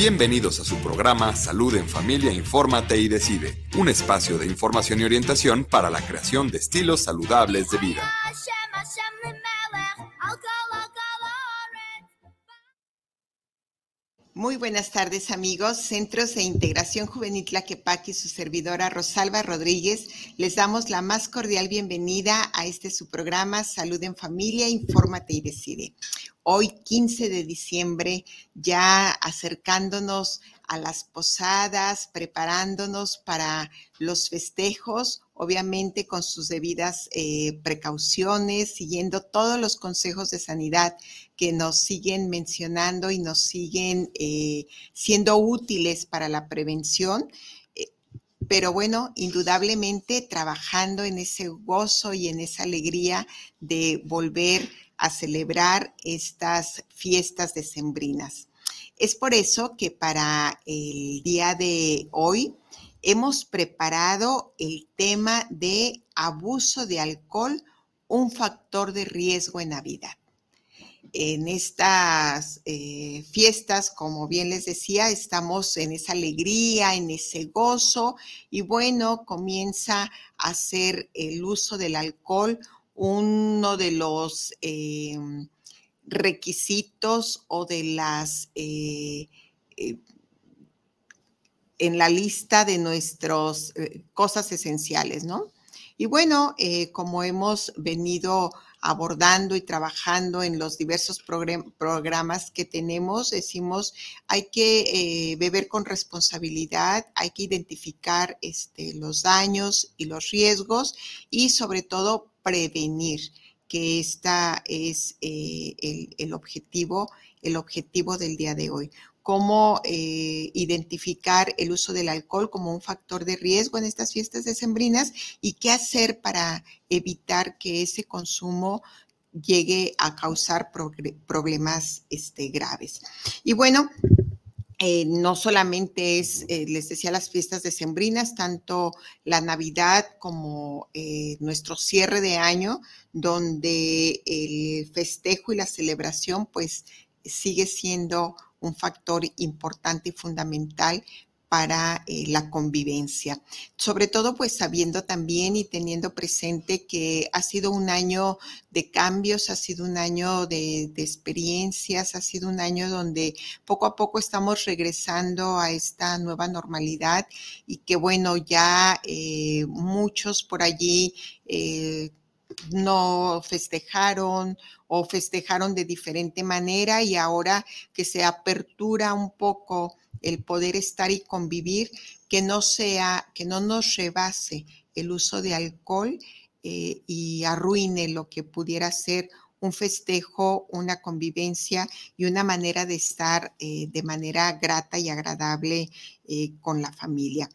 Bienvenidos a su programa Salud en Familia, Infórmate y Decide, un espacio de información y orientación para la creación de estilos saludables de vida. Muy buenas tardes amigos, Centros de Integración Juvenil Tlaquepaque y su servidora Rosalba Rodríguez les damos la más cordial bienvenida a este su programa Salud en Familia, Infórmate y Decide. Hoy 15 de diciembre, ya acercándonos a las posadas, preparándonos para los festejos, obviamente con sus debidas eh, precauciones, siguiendo todos los consejos de sanidad que nos siguen mencionando y nos siguen eh, siendo útiles para la prevención. Eh, pero bueno, indudablemente trabajando en ese gozo y en esa alegría de volver a celebrar estas fiestas decembrinas. Es por eso que para el día de hoy hemos preparado el tema de abuso de alcohol, un factor de riesgo en Navidad. En estas eh, fiestas, como bien les decía, estamos en esa alegría, en ese gozo y bueno, comienza a ser el uso del alcohol uno de los eh, requisitos o de las eh, en la lista de nuestras eh, cosas esenciales, ¿no? Y bueno, eh, como hemos venido abordando y trabajando en los diversos programas que tenemos, decimos, hay que eh, beber con responsabilidad, hay que identificar este, los daños y los riesgos y sobre todo prevenir, que esta es el objetivo, el objetivo del día de hoy cómo eh, identificar el uso del alcohol como un factor de riesgo en estas fiestas decembrinas y qué hacer para evitar que ese consumo llegue a causar problemas este, graves. Y bueno, eh, no solamente es, eh, les decía, las fiestas decembrinas, tanto la Navidad como nuestro cierre de año, donde el festejo y la celebración pues sigue siendo un factor importante y fundamental para eh, la convivencia. Sobre todo, pues sabiendo también y teniendo presente que ha sido un año de cambios, ha sido un año de, experiencias, ha sido un año donde poco a poco estamos regresando a esta nueva normalidad y que bueno, ya eh, muchos por allí eh, no festejaron o festejaron de diferente manera y ahora que se apertura un poco el poder estar y convivir, que no sea, que no nos rebase el uso de alcohol eh, y arruine lo que pudiera ser un festejo, una convivencia y una manera de estar eh, de manera grata y agradable eh, con la familia.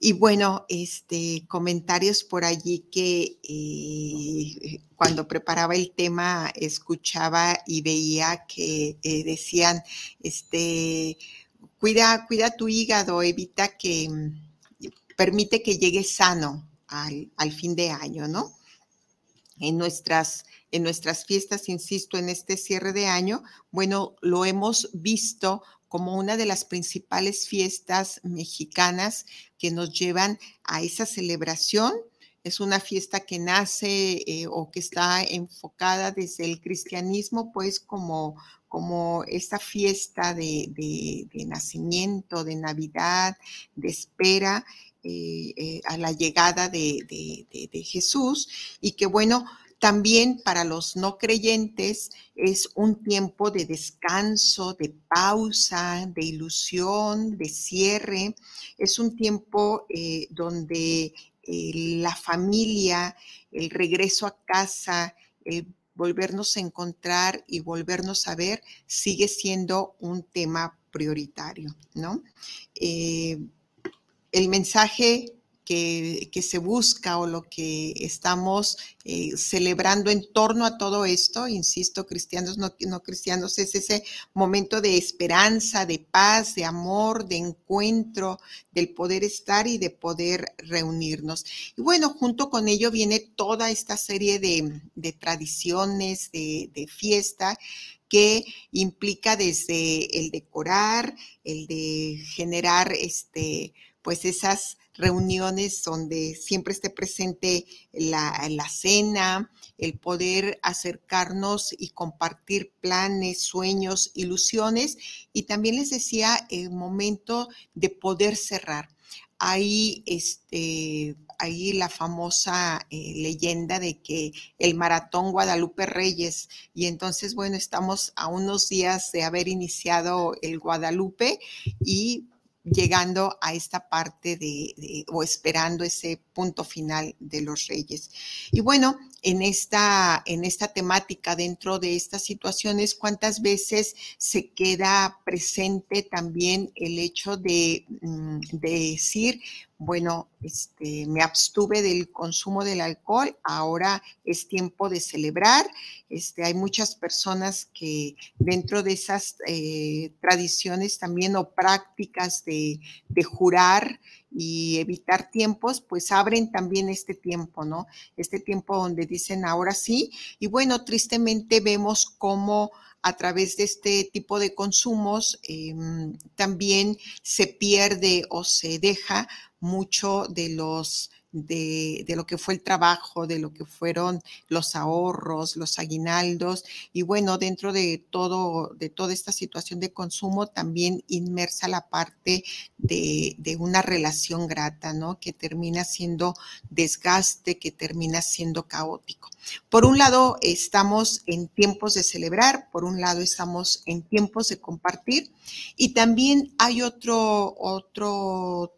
Y bueno, este, comentarios por allí que eh, cuando preparaba el tema escuchaba y veía que eh, decían, este, cuida, cuida tu hígado, evita que, mm, permite que llegue sano al, al fin de año, ¿no? En nuestras, en nuestras fiestas, insisto, en este cierre de año, bueno, lo hemos visto como una de las principales fiestas mexicanas que nos llevan a esa celebración. Es una fiesta que nace eh, o que está enfocada desde el cristianismo, pues como, como esta fiesta de, nacimiento, de Navidad, de espera eh, eh, a la llegada de, de Jesús y que bueno, también para los no creyentes es un tiempo de descanso, de pausa, de ilusión, de cierre. Es un tiempo eh, donde eh, la familia, el regreso a casa, el volvernos a encontrar y volvernos a ver sigue siendo un tema prioritario, ¿no? Eh, el mensaje que, se busca o lo que estamos eh, celebrando en torno a todo esto, insisto, cristianos, no, no, cristianos, es ese momento de esperanza, de paz, de amor, de encuentro, del poder estar y de poder reunirnos. Y bueno, junto con ello viene toda esta serie de, tradiciones, de, de fiesta que implica desde el decorar, el de generar este, pues esas reuniones donde siempre esté presente la, la, cena, el poder acercarnos y compartir planes, sueños, ilusiones y también les decía el momento de poder cerrar. Ahí, este, ahí la famosa eh, leyenda de que el maratón Guadalupe Reyes y entonces, bueno, estamos a unos días de haber iniciado el Guadalupe y llegando a esta parte de, o esperando ese punto final de los reyes. Y bueno, en esta, en esta temática, dentro de estas situaciones, ¿cuántas veces se queda presente también el hecho de, mm, de decir, bueno, este, me abstuve del consumo del alcohol, ahora es tiempo de celebrar. Este, hay muchas personas que dentro de esas eh, tradiciones también o prácticas de, de jurar y evitar tiempos, pues abren también este tiempo, ¿no? Este tiempo donde dicen ahora sí. Y bueno, tristemente vemos cómo a través de este tipo de consumos em, también se pierde o se deja mucho de los de, lo que fue el trabajo, de lo que fueron los ahorros, los aguinaldos y bueno, dentro de todo, de toda esta situación de consumo también inmersa la parte de, de una relación grata, ¿no? Que termina siendo desgaste, que termina siendo caótico. Por un lado, estamos en tiempos de celebrar, por un lado, estamos en tiempos de compartir y también hay otro, otro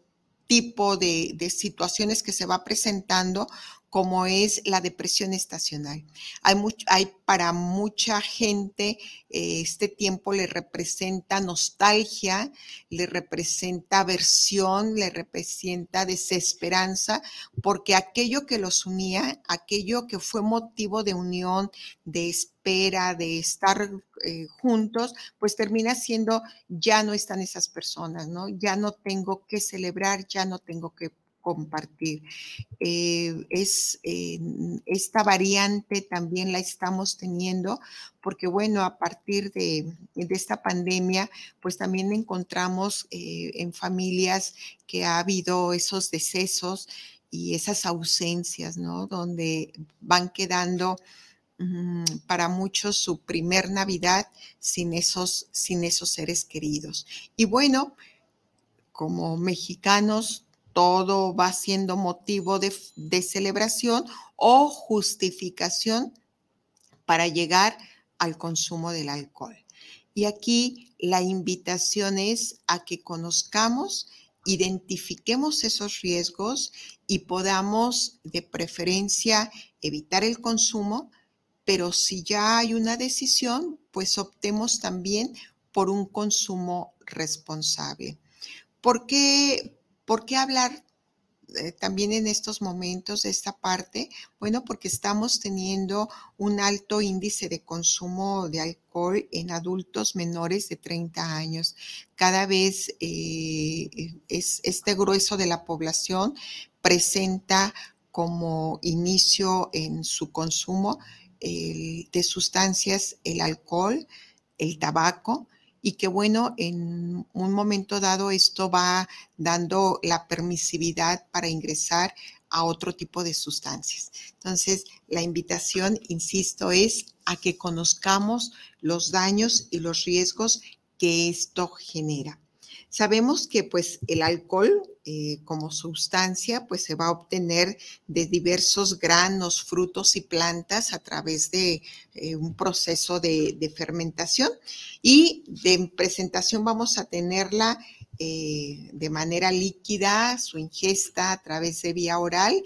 tipo de, situaciones que se va presentando como es la depresión estacional. Hay, para mucha gente eh, este tiempo le representa nostalgia, le representa aversión, le representa desesperanza, porque aquello que los unía, aquello que fue motivo de unión, de espera, de estar eh, juntos, pues termina siendo, ya no están esas personas, ¿no? Ya no tengo que celebrar, ya no tengo que compartir. Eh, es eh, esta variante también la estamos teniendo porque bueno, a partir de, esta pandemia, pues también encontramos eh, en familias que ha habido esos decesos y esas ausencias, ¿no? Donde van quedando mm, para muchos su primer Navidad sin esos, sin esos seres queridos. Y bueno, como mexicanos todo va siendo motivo de, celebración o justificación para llegar al consumo del alcohol. Y aquí la invitación es a que conozcamos, identifiquemos esos riesgos y podamos de preferencia evitar el consumo, pero si ya hay una decisión, pues optemos también por un consumo responsable. ¿Por qué, ¿Por qué hablar eh, también en estos momentos de esta parte? Bueno, porque estamos teniendo un alto índice de consumo de alcohol en adultos menores de 30 años. Cada vez eh, es, este grueso de la población presenta como inicio en su consumo de sustancias el alcohol, el tabaco, y que bueno, en un momento dado esto va dando la permisividad para ingresar a otro tipo de sustancias. Entonces, la invitación, insisto, es a que conozcamos los daños y los riesgos que esto genera. Sabemos que pues el alcohol eh, como sustancia pues se va a obtener de diversos granos, frutos y plantas a través de eh, un proceso de, fermentación. Y de presentación vamos a tenerla eh, de manera líquida, su ingesta a través de vía oral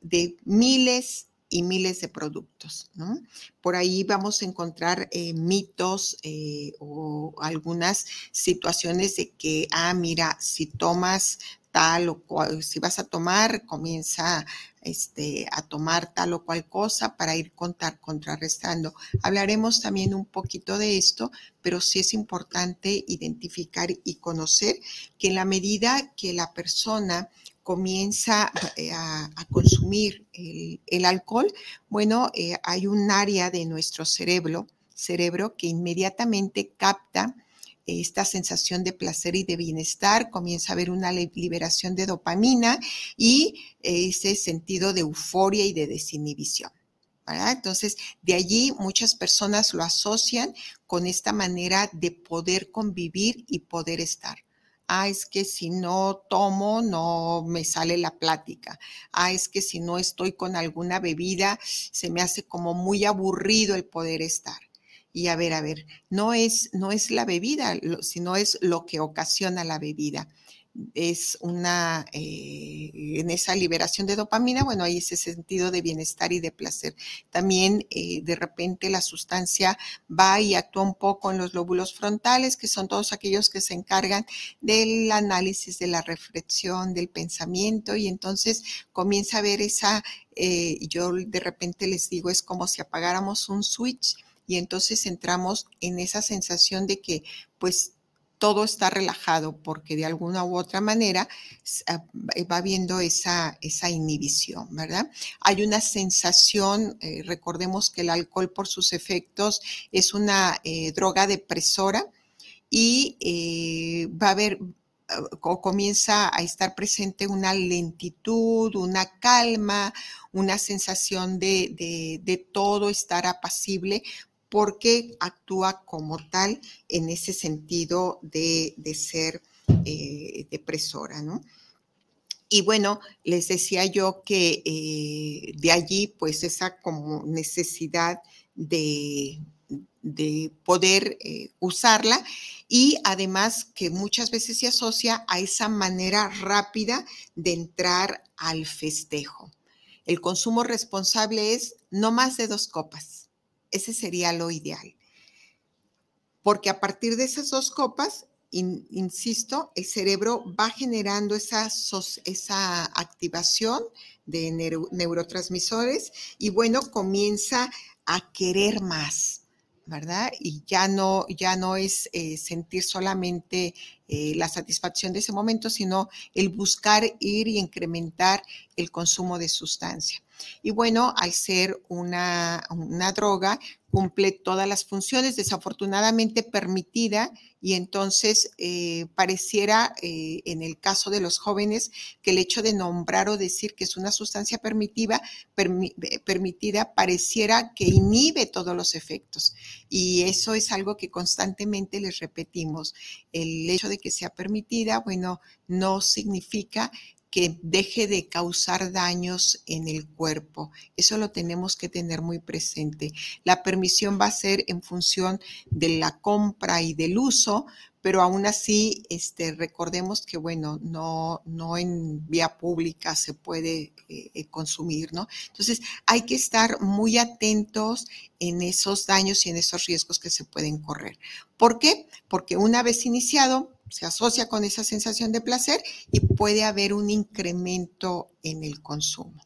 de miles y miles de productos. ¿no? Por ahí vamos a encontrar eh, mitos eh, o algunas situaciones de que, ah, mira, si tomas tal o cual, si vas a tomar, comienza este, a tomar tal o cual cosa para ir contar, contrarrestando. Hablaremos también un poquito de esto, pero sí es importante identificar y conocer que en la medida que la persona comienza eh, a, consumir el, alcohol, bueno, eh, hay un área de nuestro cerebro, cerebro que inmediatamente capta esta sensación de placer y de bienestar, comienza a haber una liberación de dopamina y ese sentido de euforia y de desinhibición. Entonces, de allí muchas personas lo asocian con esta manera de poder convivir y poder estar. Ah, es que si no tomo, no me sale la plática. Ah, es que si no estoy con alguna bebida, se me hace como muy aburrido el poder estar y a ver, a ver, no es, no es la bebida, sino es lo que ocasiona la bebida. Es una, eh, en esa liberación de dopamina, bueno, hay ese sentido de bienestar y de placer. También eh, de repente la sustancia va y actúa un poco en los lóbulos frontales, que son todos aquellos que se encargan del análisis, de la reflexión, del pensamiento, y entonces comienza a ver esa, eh, yo de repente les digo, es como si apagáramos un switch y entonces entramos en esa sensación de que pues todo está relajado porque de alguna u otra manera ah, va habiendo esa, esa inhibición, ¿verdad? Hay una sensación, eh, recordemos que el alcohol por sus efectos es una eh, droga depresora y eh, va a haber ah, o comienza a estar presente una lentitud, una calma, una sensación de, de todo estar apacible, porque actúa como tal en ese sentido de, ser eh, depresora, ¿no? Y bueno, les decía yo que eh, de allí, pues esa como necesidad de, poder eh, usarla y además que muchas veces se asocia a esa manera rápida de entrar al festejo. El consumo responsable es no más de dos copas ese sería lo ideal. Porque a partir de esas dos copas, insisto, el cerebro va generando esa, esa activación de neurotransmisores y bueno, comienza a querer más, ¿verdad? Y ya no, ya no es eh, sentir solamente eh, la satisfacción de ese momento, sino el buscar ir y incrementar el consumo de sustancia. Y bueno, al ser una, una droga, cumple todas las funciones, desafortunadamente permitida, y entonces eh, pareciera, eh, en el caso de los jóvenes, que el hecho de nombrar o decir que es una sustancia permitida, permitida pareciera que inhibe todos los efectos. Y eso es algo que constantemente les repetimos. El hecho de que sea permitida, bueno, no significa que deje de causar daños en el cuerpo. Eso lo tenemos que tener muy presente. La permisión va a ser en función de la compra y del uso, pero aún así, este, recordemos que, bueno, no, no en vía pública se puede eh, eh, consumir, ¿no? Entonces, hay que estar muy atentos en esos daños y en esos riesgos que se pueden correr. ¿Por qué? Porque una vez iniciado, se asocia con esa sensación de placer y puede haber un incremento en el consumo.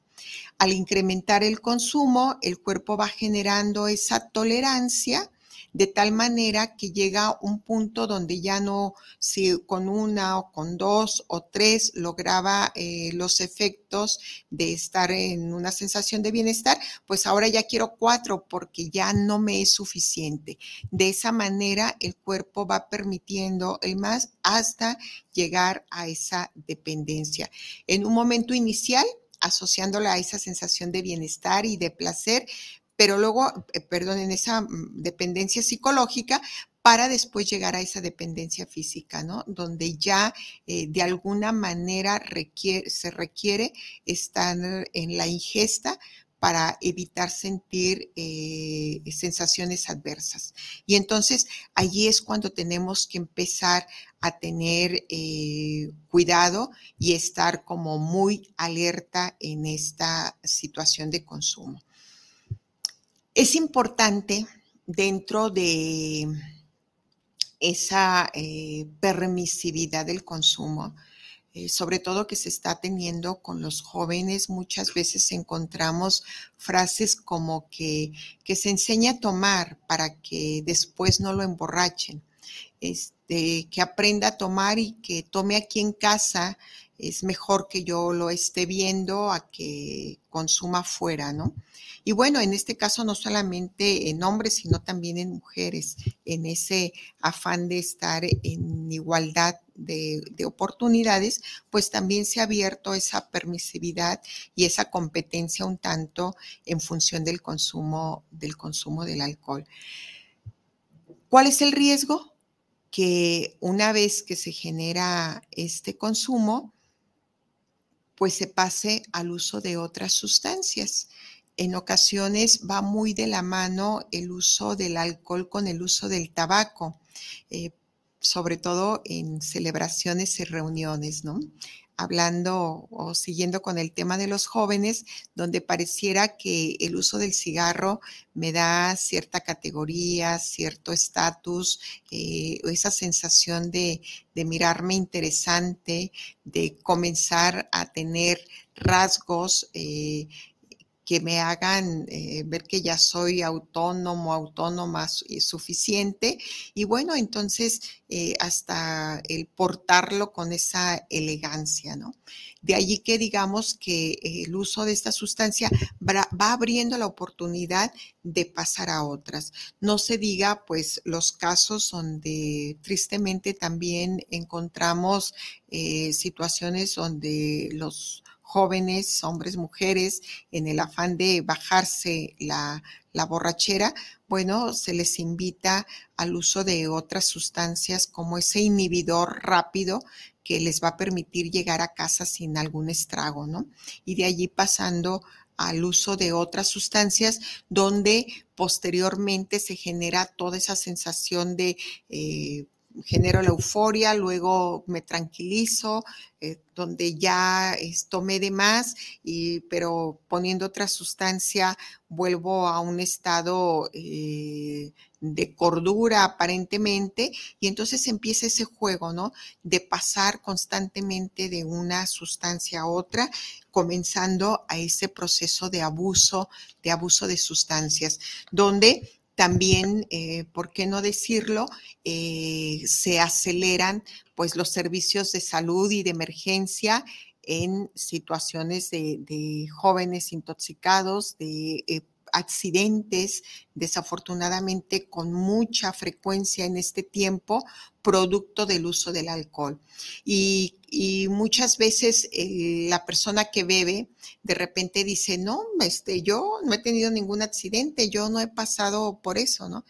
Al incrementar el consumo, el cuerpo va generando esa tolerancia de tal manera que llega un punto donde ya no, si con una o con dos o tres lograba eh, los efectos de estar en una sensación de bienestar, pues ahora ya quiero cuatro porque ya no me es suficiente. De esa manera el cuerpo va permitiendo el más hasta llegar a esa dependencia. En un momento inicial, asociándola a esa sensación de bienestar y de placer, pero luego, eh, perdón, en esa mm, dependencia psicológica para después llegar a esa dependencia física, ¿no? Donde ya eh, de alguna manera se requiere estar en la ingesta para evitar sentir eh, sensaciones adversas. Y entonces allí es cuando tenemos que empezar a tener cuidado y estar como muy alerta en esta situación de consumo. Es importante dentro de esa eh, permisividad del consumo, eh, sobre todo que se está teniendo con los jóvenes, muchas veces encontramos frases como que, se enseña a tomar para que después no lo emborrachen, este, que aprenda a tomar y que tome aquí en casa es mejor que yo lo esté viendo a que consuma fuera, ¿no? Y bueno, en este caso no solamente en hombres, sino también en mujeres, en ese afán de estar en igualdad de, oportunidades, pues también se ha abierto esa permisividad y esa competencia un tanto en función del consumo del consumo del alcohol. ¿Cuál es el riesgo? Que una vez que se genera este consumo, pues se pase al uso de otras sustancias. En ocasiones va muy de la mano el uso del alcohol con el uso del tabaco, eh, sobre todo en celebraciones y reuniones, ¿no? Hablando o siguiendo con el tema de los jóvenes, donde pareciera que el uso del cigarro me da cierta categoría, cierto estatus, eh, esa sensación de, mirarme interesante, de comenzar a tener rasgos eh, que me hagan eh, ver que ya soy autónomo, autónoma suficiente. Y bueno, entonces eh, hasta el portarlo con esa elegancia, ¿no? De allí que digamos que el uso de esta sustancia va, abriendo la oportunidad de pasar a otras. No se diga, pues, los casos donde tristemente también encontramos eh, situaciones donde los jóvenes, hombres, mujeres, en el afán de bajarse la, borrachera, bueno, se les invita al uso de otras sustancias como ese inhibidor rápido que les va a permitir llegar a casa sin algún estrago, ¿no? Y de allí pasando al uso de otras sustancias donde posteriormente se genera toda esa sensación de eh, genero la euforia, luego me tranquilizo, eh, donde ya tomé de más, y, pero poniendo otra sustancia vuelvo a un estado eh, de cordura aparentemente, y entonces empieza ese juego, ¿no? De pasar constantemente de una sustancia a otra, comenzando a ese proceso de abuso, de abuso de sustancias, donde también, eh, ¿por qué no decirlo? Eh, se aceleran pues los servicios de salud y de emergencia en situaciones de, jóvenes intoxicados, de eh, accidentes, desafortunadamente con mucha frecuencia en este tiempo, producto del uso del alcohol. Y, muchas veces eh, la persona que bebe de repente dice, no, este, yo no he tenido ningún accidente, yo no he pasado por eso, ¿no?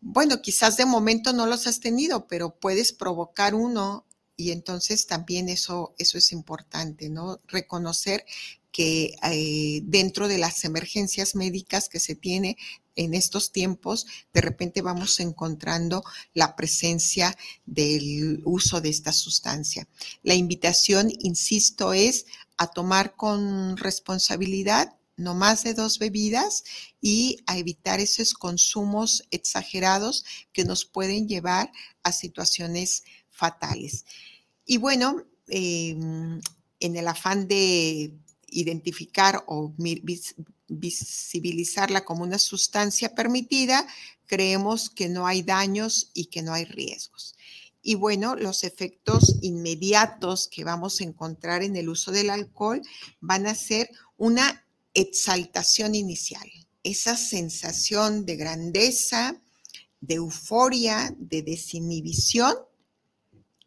Bueno, quizás de momento no los has tenido, pero puedes provocar uno y entonces también eso, eso es importante, ¿no? Reconocer que eh, dentro de las emergencias médicas que se tiene en estos tiempos, de repente vamos encontrando la presencia del uso de esta sustancia. La invitación, insisto, es a tomar con responsabilidad no más de dos bebidas y a evitar esos consumos exagerados que nos pueden llevar a situaciones fatales. Y bueno, em, en el afán de identificar o visibilizarla como una sustancia permitida, creemos que no hay daños y que no hay riesgos. Y bueno, los efectos inmediatos que vamos a encontrar en el uso del alcohol van a ser una exaltación inicial, esa sensación de grandeza, de euforia, de desinhibición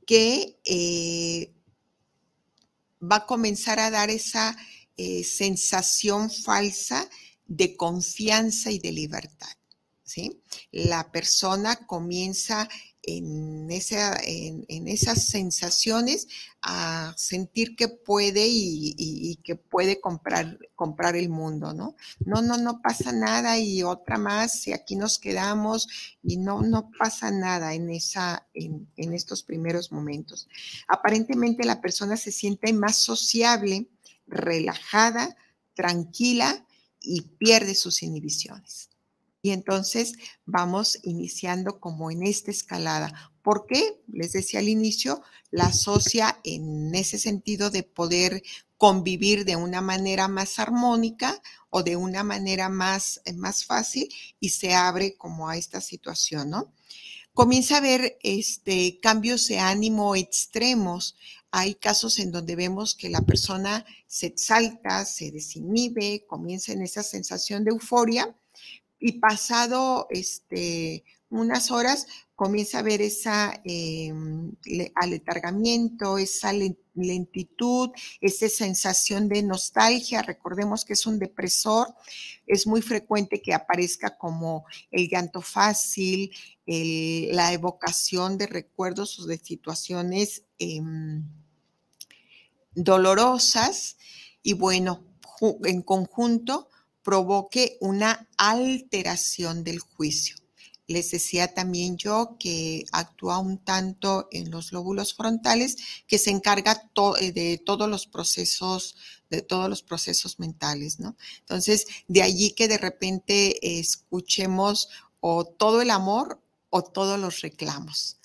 que eh, va a comenzar a dar esa eh, sensación falsa de confianza y de libertad. ¿sí? La persona comienza en, en, esas sensaciones a sentir que puede y, que puede comprar, comprar el mundo, ¿no? No, no, no pasa nada y otra más y aquí nos quedamos y no, no pasa nada en, esa, en, en estos primeros momentos. Aparentemente la persona se siente más sociable, relajada, tranquila y pierde sus inhibiciones. Y entonces vamos iniciando como en esta escalada. ¿Por qué? Les decía al inicio, la asocia en ese sentido de poder convivir de una manera más armónica o de una manera más, eh, más fácil y se abre como a esta situación, ¿no? Comienza a haber este, cambios de ánimo extremos. Hay casos en donde vemos que la persona se exalta, se desinhibe, comienza en esa sensación de euforia y pasado este, unas horas comienza a ver esa eh, aletargamiento, esa lentitud, esa sensación de nostalgia. Recordemos que es un depresor. Es muy frecuente que aparezca como el llanto fácil, la evocación de recuerdos o de situaciones em, dolorosas. Y bueno, en conjunto provoque una alteración del juicio. Les decía también yo que actúa un tanto en los lóbulos frontales, que se encarga eh, de todos los procesos, de todos los procesos mentales, ¿no? Entonces, de allí que de repente escuchemos o todo el amor o todos los reclamos.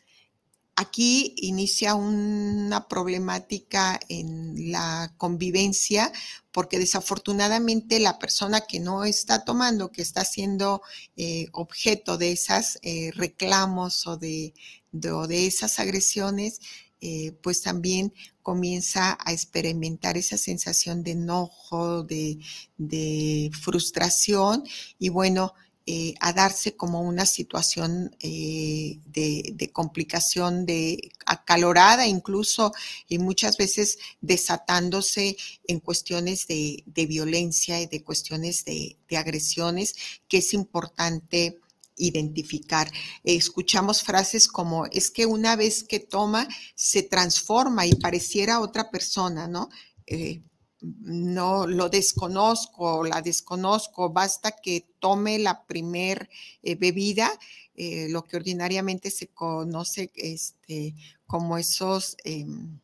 Aquí inicia una problemática en la convivencia porque desafortunadamente la persona que no está tomando, que está siendo eh, objeto de esos eh, reclamos o de, de, esas agresiones, eh, pues también comienza a experimentar esa sensación de enojo, de, de frustración. Y bueno, eh, a darse como una situación eh, de, complicación, de acalorada incluso, y muchas veces desatándose en cuestiones de, violencia y de cuestiones de, agresiones, que es importante identificar. escuchamos frases como, es que una vez que toma, se transforma y pareciera otra persona, ¿no? Eh, no lo desconozco, la desconozco, basta que tome la primer eh, bebida, eh, lo que ordinariamente se conoce este, como esos em,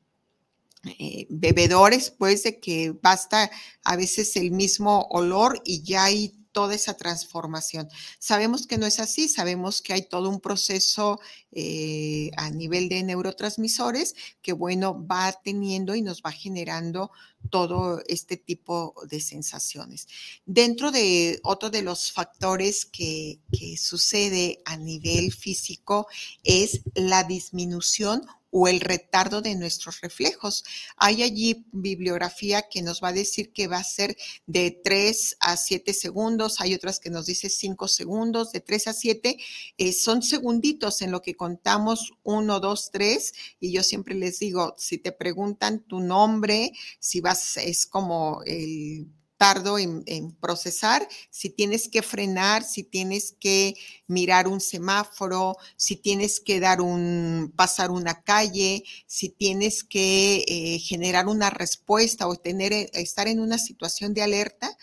eh, bebedores, pues de que basta a veces el mismo olor y ya hay toda esa transformación. Sabemos que no es así, sabemos que hay todo un proceso eh, a nivel de neurotransmisores que, bueno, va teniendo y nos va generando todo este tipo de sensaciones. Dentro de otro de los factores que, que sucede a nivel físico es la disminución o el retardo de nuestros reflejos. Hay allí bibliografía que nos va a decir que va a ser de 3 a 7 segundos, hay otras que nos dice 5 segundos, de 3 a 7, eh, son segunditos en lo que contamos 1, 2, 3, y yo siempre les digo, si te preguntan tu nombre, si vas, es como el tardo en, procesar, si tienes que frenar, si tienes que mirar un semáforo, si tienes que dar un, pasar una calle, si tienes que eh, generar una respuesta o eh, estar en una situación de alerta,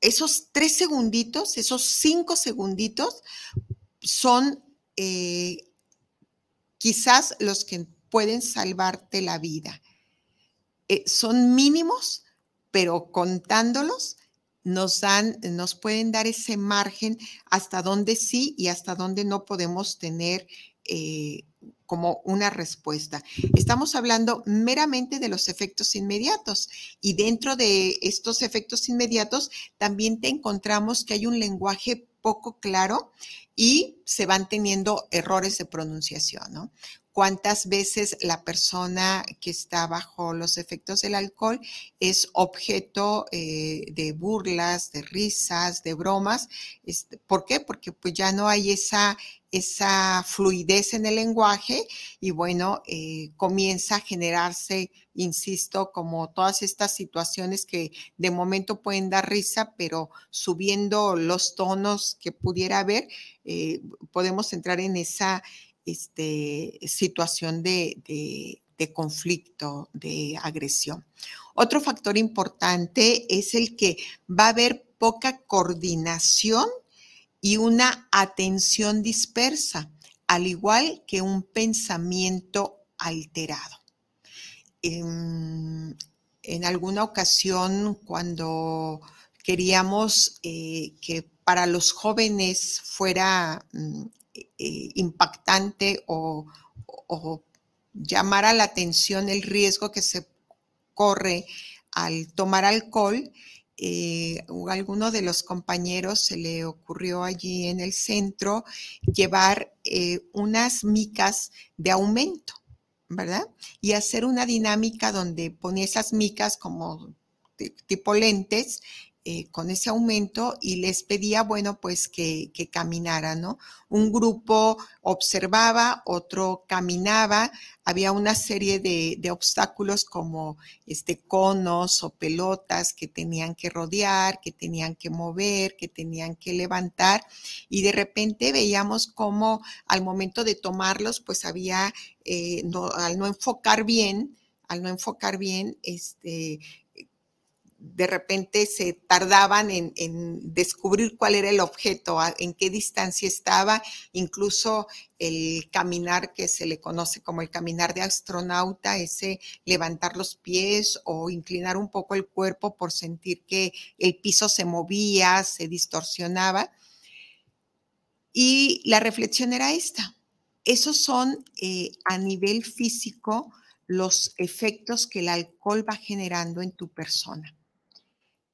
esos tres segunditos, esos cinco segunditos son eh, quizás los que pueden salvarte la vida. son mínimos, pero contándolos nos dan, nos pueden dar ese margen hasta donde sí y hasta donde no podemos tener eh, como una respuesta. Estamos hablando meramente de los efectos inmediatos y dentro de estos efectos inmediatos también te encontramos que hay un lenguaje poco claro y se van teniendo errores de pronunciación, ¿no? Cuántas veces la persona que está bajo los efectos del alcohol es objeto eh, de burlas, de risas, de bromas. Este, ¿Por qué? Porque pues ya no hay esa, esa fluidez en el lenguaje y bueno, eh, comienza a generarse, insisto, como todas estas situaciones que de momento pueden dar risa, pero subiendo los tonos que pudiera haber, eh, podemos entrar en esa este, situación de, conflicto, de agresión. Otro factor importante es el que va a haber poca coordinación y una atención dispersa, al igual que un pensamiento alterado. En, en alguna ocasión, cuando queríamos eh, que para los jóvenes fuera mm, impactante o, o llamara la atención el riesgo que se corre al tomar alcohol eh, alguno de los compañeros se le ocurrió allí en el centro llevar eh, unas micas de aumento, ¿verdad? Y hacer una dinámica donde ponía esas micas como tipo lentes eh, con ese aumento y les pedía, bueno, pues que, que caminaran, ¿no? Un grupo observaba, otro caminaba, había una serie de, de, obstáculos como este, conos o pelotas que tenían que rodear, que tenían que mover, que tenían que levantar y de repente veíamos cómo al momento de tomarlos, pues había, eh, no, al no enfocar bien, al no enfocar bien, este, de repente se tardaban en, descubrir cuál era el objeto, en qué distancia estaba, incluso el caminar que se le conoce como el caminar de astronauta, ese levantar los pies o inclinar un poco el cuerpo por sentir que el piso se movía, se distorsionaba. Y la reflexión era esta. Esos son eh, a nivel físico los efectos que el alcohol va generando en tu persona.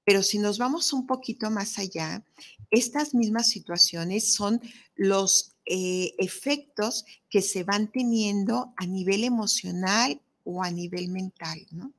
Pero si nos vamos un poquito más allá, estas mismas situaciones son los eh, efectos que se van teniendo a nivel emocional o a nivel mental, ¿no?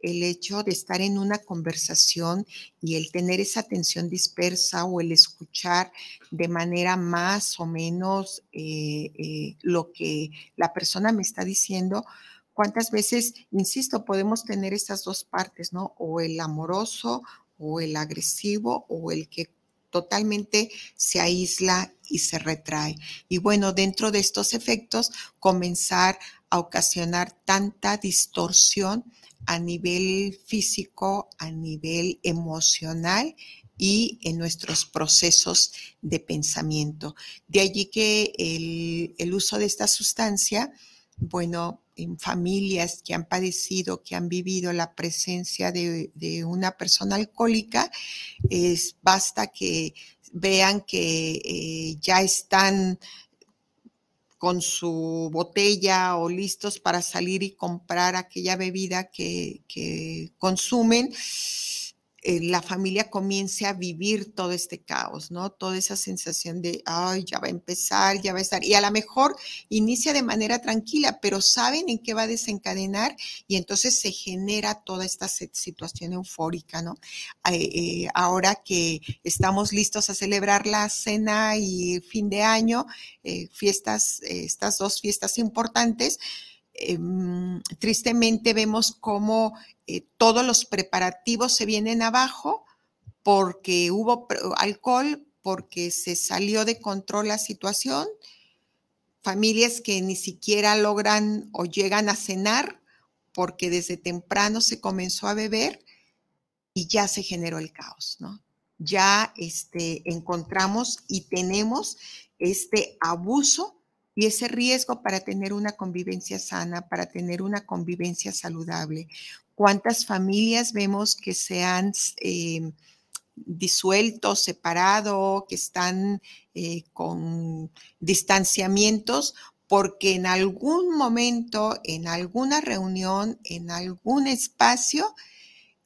El hecho de estar en una conversación y el tener esa atención dispersa o el escuchar de manera más o menos eh, eh, lo que la persona me está diciendo, ¿cuántas veces, insisto, podemos tener estas dos partes, ¿no? O el amoroso o el agresivo o el que totalmente se aísla y se retrae. Y bueno, dentro de estos efectos, comenzar a ocasionar tanta distorsión a nivel físico, a nivel emocional y en nuestros procesos de pensamiento. De allí que el, el uso de esta sustancia, bueno, en familias que han padecido, que han vivido la presencia de, una persona alcohólica, es, basta que vean que eh, ya están con su botella o listos para salir y comprar aquella bebida que, que consumen eh, la familia comience a vivir todo este caos, ¿no? Toda esa sensación de, ay, ya va a empezar, ya va a estar. Y a lo mejor inicia de manera tranquila, pero saben en qué va a desencadenar y entonces se genera toda esta situación eufórica, ¿no? Eh, eh, ahora que estamos listos a celebrar la cena y fin de año, fiestas, estas dos fiestas importantes, em, tristemente vemos cómo eh, todos los preparativos se vienen abajo porque hubo alcohol, porque se salió de control la situación, familias que ni siquiera logran o llegan a cenar porque desde temprano se comenzó a beber y ya se generó el caos, ¿no? Ya este, encontramos y tenemos este abuso y ese riesgo para tener una convivencia sana, para tener una convivencia saludable. Cuántas familias vemos que se han eh, disuelto, separado, que están eh, con distanciamientos, porque en algún momento, en alguna reunión, en algún espacio,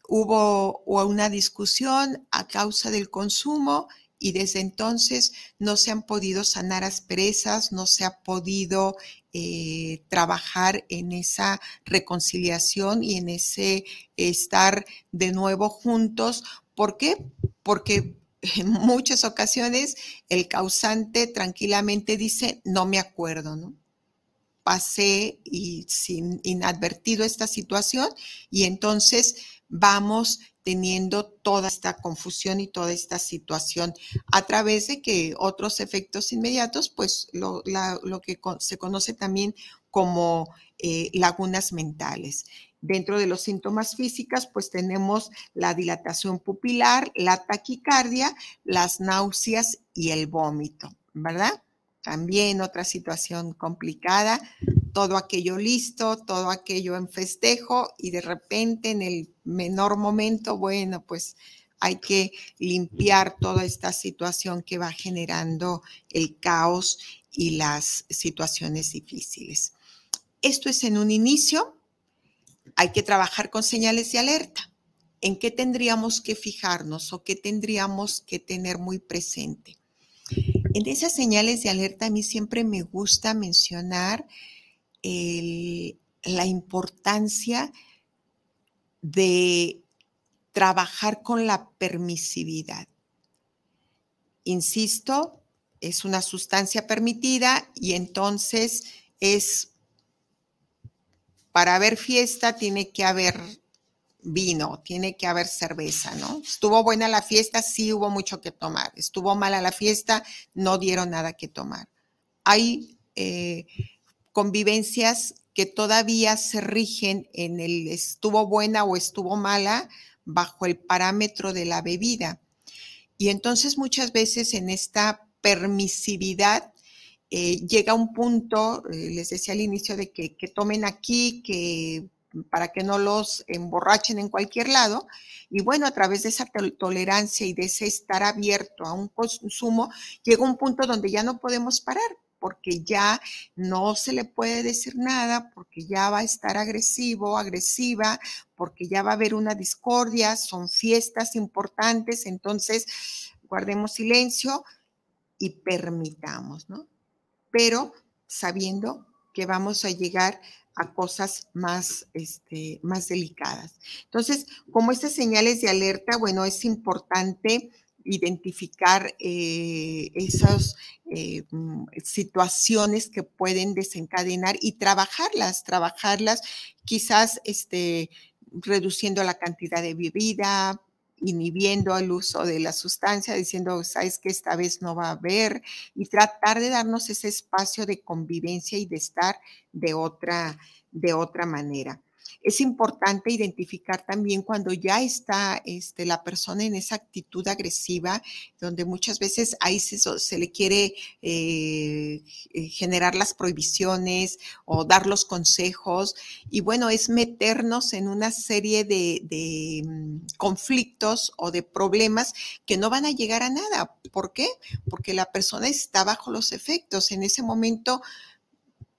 hubo una discusión a causa del consumo y desde entonces no se han podido sanar asperezas, no se ha podido eh, trabajar en esa reconciliación y en ese estar de nuevo juntos. ¿Por qué? Porque en muchas ocasiones el causante tranquilamente dice, no me acuerdo, ¿no? Pasé y sin inadvertido esta situación y entonces vamos teniendo toda esta confusión y toda esta situación a través de que otros efectos inmediatos, pues lo, que se conoce también como eh, lagunas mentales. Dentro de los síntomas físicos, pues tenemos la dilatación pupilar, la taquicardia, las náuseas y el vómito, ¿verdad? También otra situación complicada, todo aquello listo, todo aquello en festejo y de repente en el menor momento, bueno, pues hay que limpiar toda esta situación que va generando el caos y las situaciones difíciles. Esto es en un inicio. Hay que trabajar con señales de alerta. ¿En qué tendríamos que fijarnos o qué tendríamos que tener muy presente? En esas señales de alerta a mí siempre me gusta mencionar la importancia de trabajar con la permisividad. Insisto, es una sustancia permitida y entonces es, para haber fiesta tiene que haber vino, tiene que haber cerveza, ¿no? Estuvo buena la fiesta, sí hubo mucho que tomar. Estuvo mala la fiesta, no dieron nada que tomar. Hay eh, convivencias que todavía se rigen en el estuvo buena o estuvo mala bajo el parámetro de la bebida. Y entonces muchas veces en esta permisividad eh, llega un punto, eh, les decía al inicio, de que, que tomen aquí, que para que no los emborrachen en cualquier lado. Y bueno, a través de esa tolerancia y de ese estar abierto a un consumo, llega un punto donde ya no podemos parar porque ya no se le puede decir nada, porque ya va a estar agresivo, agresiva, porque ya va a haber una discordia, son fiestas importantes, entonces guardemos silencio y permitamos, ¿no? Pero sabiendo que vamos a llegar a cosas más, este, más delicadas. Entonces, como estas señales de alerta, bueno, es importante identificar eh, esas eh, mm, situaciones que pueden desencadenar y trabajarlas, trabajarlas quizás este, reduciendo la cantidad de bebida, inhibiendo el uso de la sustancia, diciendo, sabes que esta vez no va a haber, y tratar de darnos ese espacio de convivencia y de estar de otra, de otra manera. Es importante identificar también cuando ya está este, la persona en esa actitud agresiva, donde muchas veces ahí se, le quiere eh, eh, generar las prohibiciones o dar los consejos. Y bueno, es meternos en una serie de, de mm, conflictos o de problemas que no van a llegar a nada. ¿Por qué? Porque la persona está bajo los efectos. En ese momento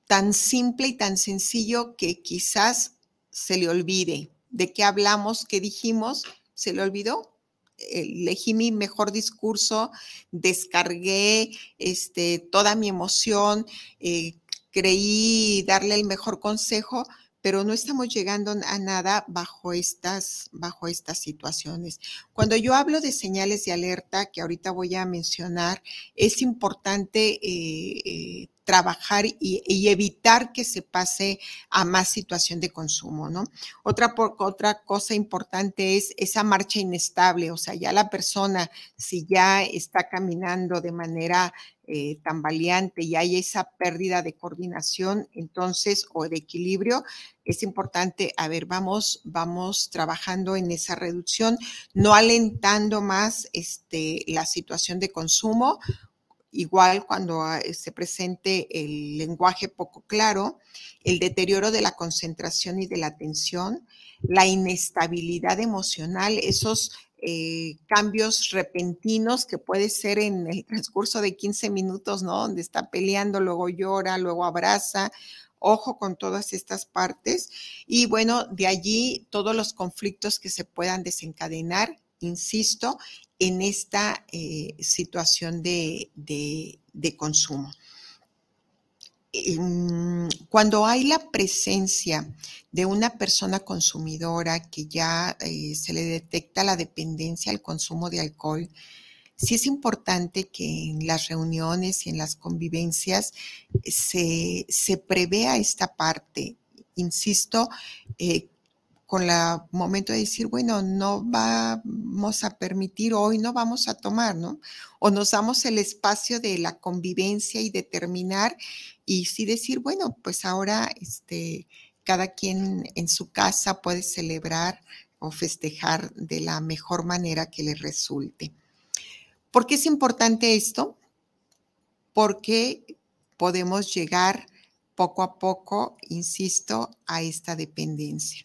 tan simple y tan sencillo que quizás se le olvide. ¿De qué hablamos? ¿Qué dijimos? ¿Se le olvidó? Elegí mi mejor discurso, descargué este, toda mi emoción, eh, creí darle el mejor consejo, pero no estamos llegando a nada bajo estas, bajo estas situaciones. Cuando yo hablo de señales de alerta, que ahorita voy a mencionar, es importante eh, eh, trabajar y, evitar que se pase a más situación de consumo, ¿no? Otra, otra cosa importante es esa marcha inestable, o sea, ya la persona, si ya está caminando de manera eh, tambaleante y hay esa pérdida de coordinación, entonces, o de equilibrio, es importante, a ver, vamos, vamos trabajando en esa reducción, no alentando más este, la situación de consumo igual cuando ah, se presente el lenguaje poco claro, el deterioro de la concentración y de la atención, la inestabilidad emocional, esos eh, cambios repentinos que puede ser en el transcurso de 15 minutos, ¿no? Donde está peleando, luego llora, luego abraza. Ojo con todas estas partes. Y bueno, de allí todos los conflictos que se puedan desencadenar, insisto, en esta eh, situación de, consumo. Em, cuando hay la presencia de una persona consumidora que ya eh, se le detecta la dependencia al consumo de alcohol, sí es importante que en las reuniones y en las convivencias se, se prevea esta parte. Insisto, eh, con el momento de decir, bueno, no vamos a permitir hoy, no vamos a tomar, ¿no? O nos damos el espacio de la convivencia y determinar y sí decir, bueno, pues ahora este, cada quien en su casa puede celebrar o festejar de la mejor manera que le resulte. ¿Por qué es importante esto? Porque podemos llegar poco a poco, insisto, a esta dependencia.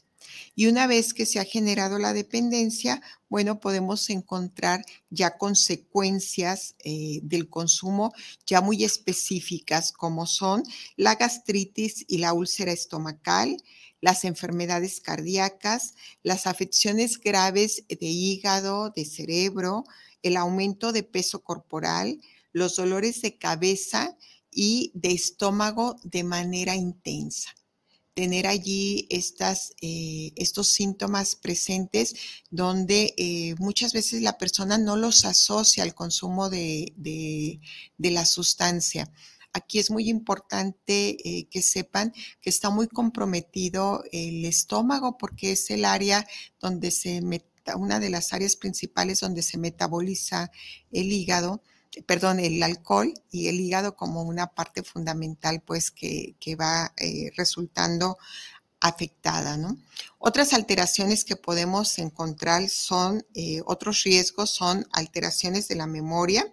Y una vez que se ha generado la dependencia, bueno, podemos encontrar ya consecuencias eh, del consumo ya muy específicas, como son la gastritis y la úlcera estomacal, las enfermedades cardíacas, las afecciones graves de hígado, de cerebro, el aumento de peso corporal, los dolores de cabeza y de estómago de manera intensa tener allí estas, eh, estos síntomas presentes donde eh, muchas veces la persona no los asocia al consumo de, la sustancia. Aquí es muy importante eh, que sepan que está muy comprometido el estómago porque es el área donde se una de las áreas principales donde se metaboliza el hígado perdón, el alcohol y el hígado como una parte fundamental, pues que, va eh, resultando afectada, ¿no? Otras alteraciones que podemos encontrar son, eh, otros riesgos son alteraciones de la memoria.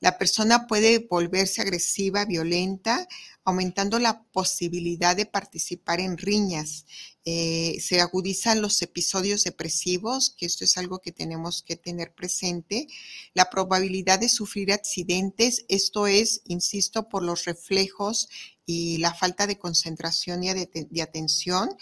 La persona puede volverse agresiva, violenta, aumentando la posibilidad de participar en riñas. Eh, se agudizan los episodios depresivos, que esto es algo que tenemos que tener presente. La probabilidad de sufrir accidentes, esto es, insisto, por los reflejos y la falta de concentración y de, atención.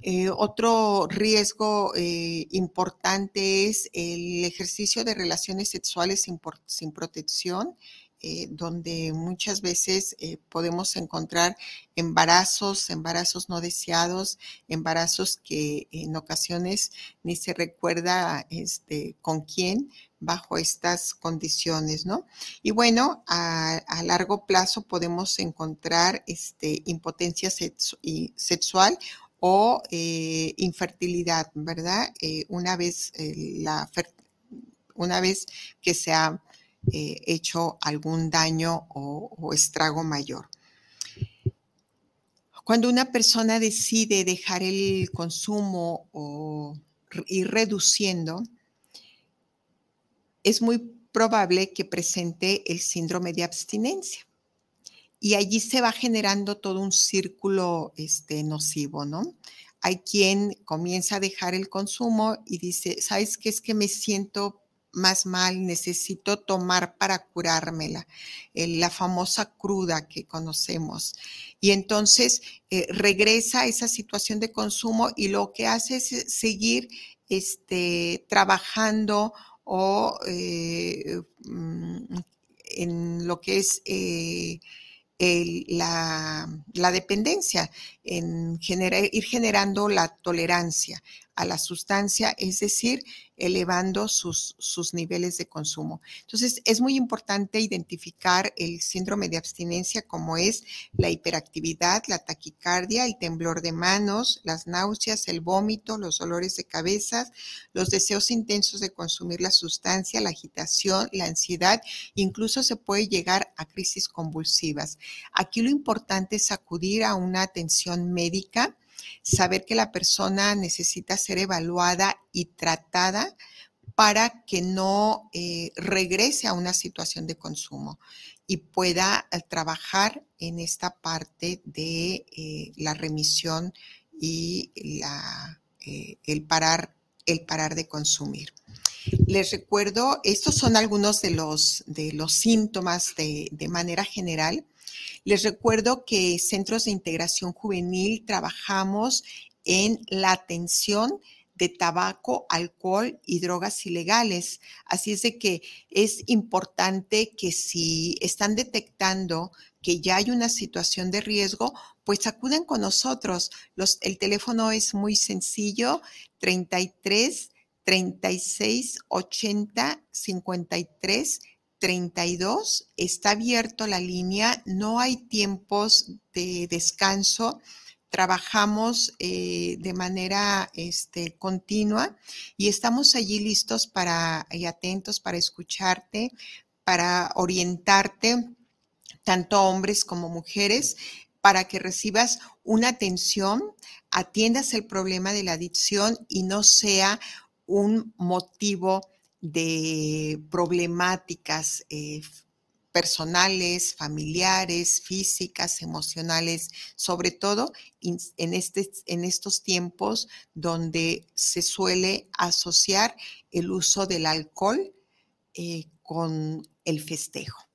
Eh, otro riesgo eh, importante es el ejercicio de relaciones sexuales sin protección. Eh, donde muchas veces eh, podemos encontrar embarazos, embarazos no deseados, embarazos que en ocasiones ni se recuerda este, con quién bajo estas condiciones, ¿no? Y bueno, a, largo plazo podemos encontrar este, impotencia sexual o eh, infertilidad, ¿verdad? una vez la una vez que se ha eh, hecho algún daño o, estrago mayor. Cuando una persona decide dejar el consumo o ir reduciendo, es muy probable que presente el síndrome de abstinencia. Y allí se va generando todo un círculo este, nocivo, ¿no? Hay quien comienza a dejar el consumo y dice, ¿sabes qué es que me siento más mal, necesito tomar para curármela, la famosa cruda que conocemos. Y entonces eh, regresa a esa situación de consumo y lo que hace es eh, seguir este, trabajando o eh, mm, en lo que es la, dependencia, en ir generando la tolerancia a la sustancia, es decir, elevando sus, sus niveles de consumo. Entonces, es muy importante identificar el síndrome de abstinencia como es la hiperactividad, la taquicardia, el temblor de manos, las náuseas, el vómito, los dolores de cabeza, los deseos intensos de consumir la sustancia, la agitación, la ansiedad, incluso se puede llegar a crisis convulsivas. Aquí lo importante es acudir a una atención médica saber que la persona necesita ser evaluada y tratada para que no eh, regrese a una situación de consumo y pueda eh, trabajar en esta parte de eh, la remisión y el, parar, el parar de consumir. Les recuerdo, estos son algunos de los, de los síntomas de, de manera general. Les recuerdo que Centros de Integración Juvenil trabajamos en la atención de tabaco, alcohol y drogas ilegales. Así es de que es importante que si están detectando que ya hay una situación de riesgo, pues acuden con nosotros. el teléfono es muy sencillo, 33 36 80 53 32 está abierto la línea, no hay tiempos de descanso, trabajamos eh, de manera este, continua y estamos allí listos para y atentos para escucharte, para orientarte, tanto hombres como mujeres, para que recibas una atención, atiendas el problema de la adicción y no sea un motivo de problemáticas eh, personales, familiares, físicas, emocionales, sobre todo en, este, en estos tiempos donde se suele asociar el uso del alcohol eh, con el festejo.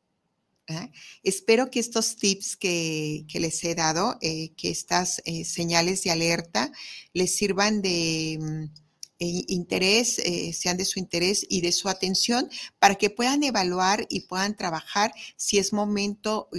¿ah? Espero que estos tips que, les he dado, eh, que estas eh, señales de alerta les sirvan de mm, eh, interés, eh, sean de su interés y de su atención para que puedan evaluar y puedan trabajar si es momento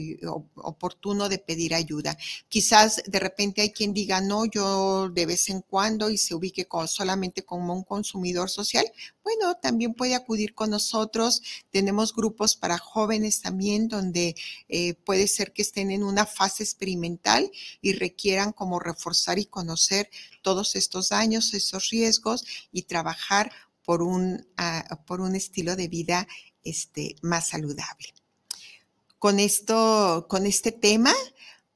oportuno de pedir ayuda. Quizás de repente hay quien diga, no, yo de vez en cuando y se ubique solamente como un consumidor social. Bueno, también puede acudir con nosotros. Tenemos grupos para jóvenes también donde eh, puede ser que estén en una fase experimental y requieran como reforzar y conocer todos estos daños, esos riesgos y trabajar por un, ah, por un estilo de vida este, más saludable. Con esto, con este tema,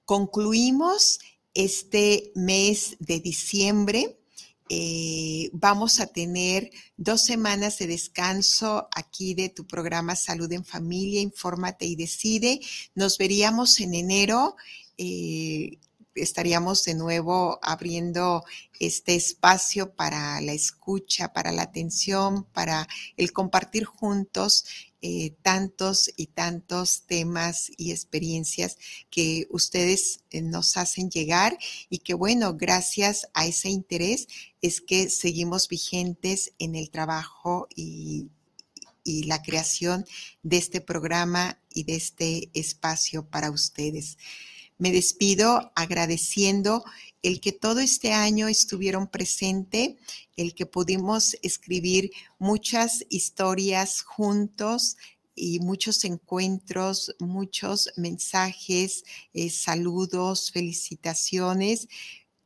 concluimos este mes de diciembre. Eh, vamos a tener dos semanas de descanso aquí de tu programa Salud en Familia, Infórmate y Decide. Nos veríamos en enero. Eh, estaríamos de nuevo abriendo este espacio para la escucha, para la atención, para el compartir juntos eh, tantos y tantos temas y experiencias que ustedes eh, nos hacen llegar y que bueno, gracias a ese interés es que seguimos vigentes en el trabajo y, y la creación de este programa y de este espacio para ustedes. Me despido agradeciendo el que todo este año estuvieron presente, el que pudimos escribir muchas historias juntos y muchos encuentros, muchos mensajes, eh, saludos, felicitaciones,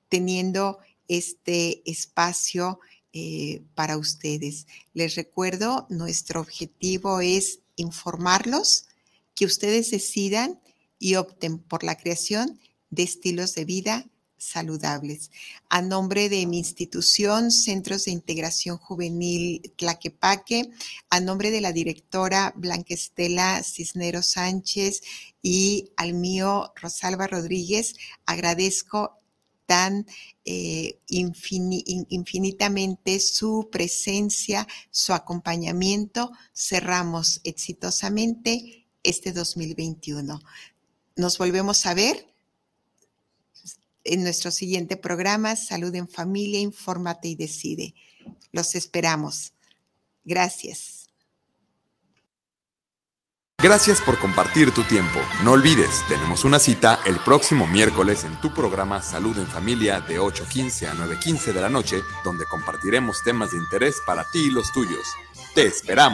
teniendo este espacio eh, para ustedes. Les recuerdo, nuestro objetivo es informarlos, que ustedes decidan y opten por la creación de estilos de vida saludables. A nombre de mi institución, Centros de Integración Juvenil Tlaquepaque, a nombre de la directora Blanca Estela Cisneros Sánchez y al mío Rosalba Rodríguez, agradezco tan eh, infinitamente su presencia, su acompañamiento. Cerramos exitosamente este 2021. Nos volvemos a ver en nuestro siguiente programa, Salud en Familia, Infórmate y Decide. Los esperamos. Gracias. Gracias por compartir tu tiempo. No olvides, tenemos una cita el próximo miércoles en tu programa Salud en Familia de 8.15 a 9.15 de la noche, donde compartiremos temas de interés para ti y los tuyos. Te esperamos.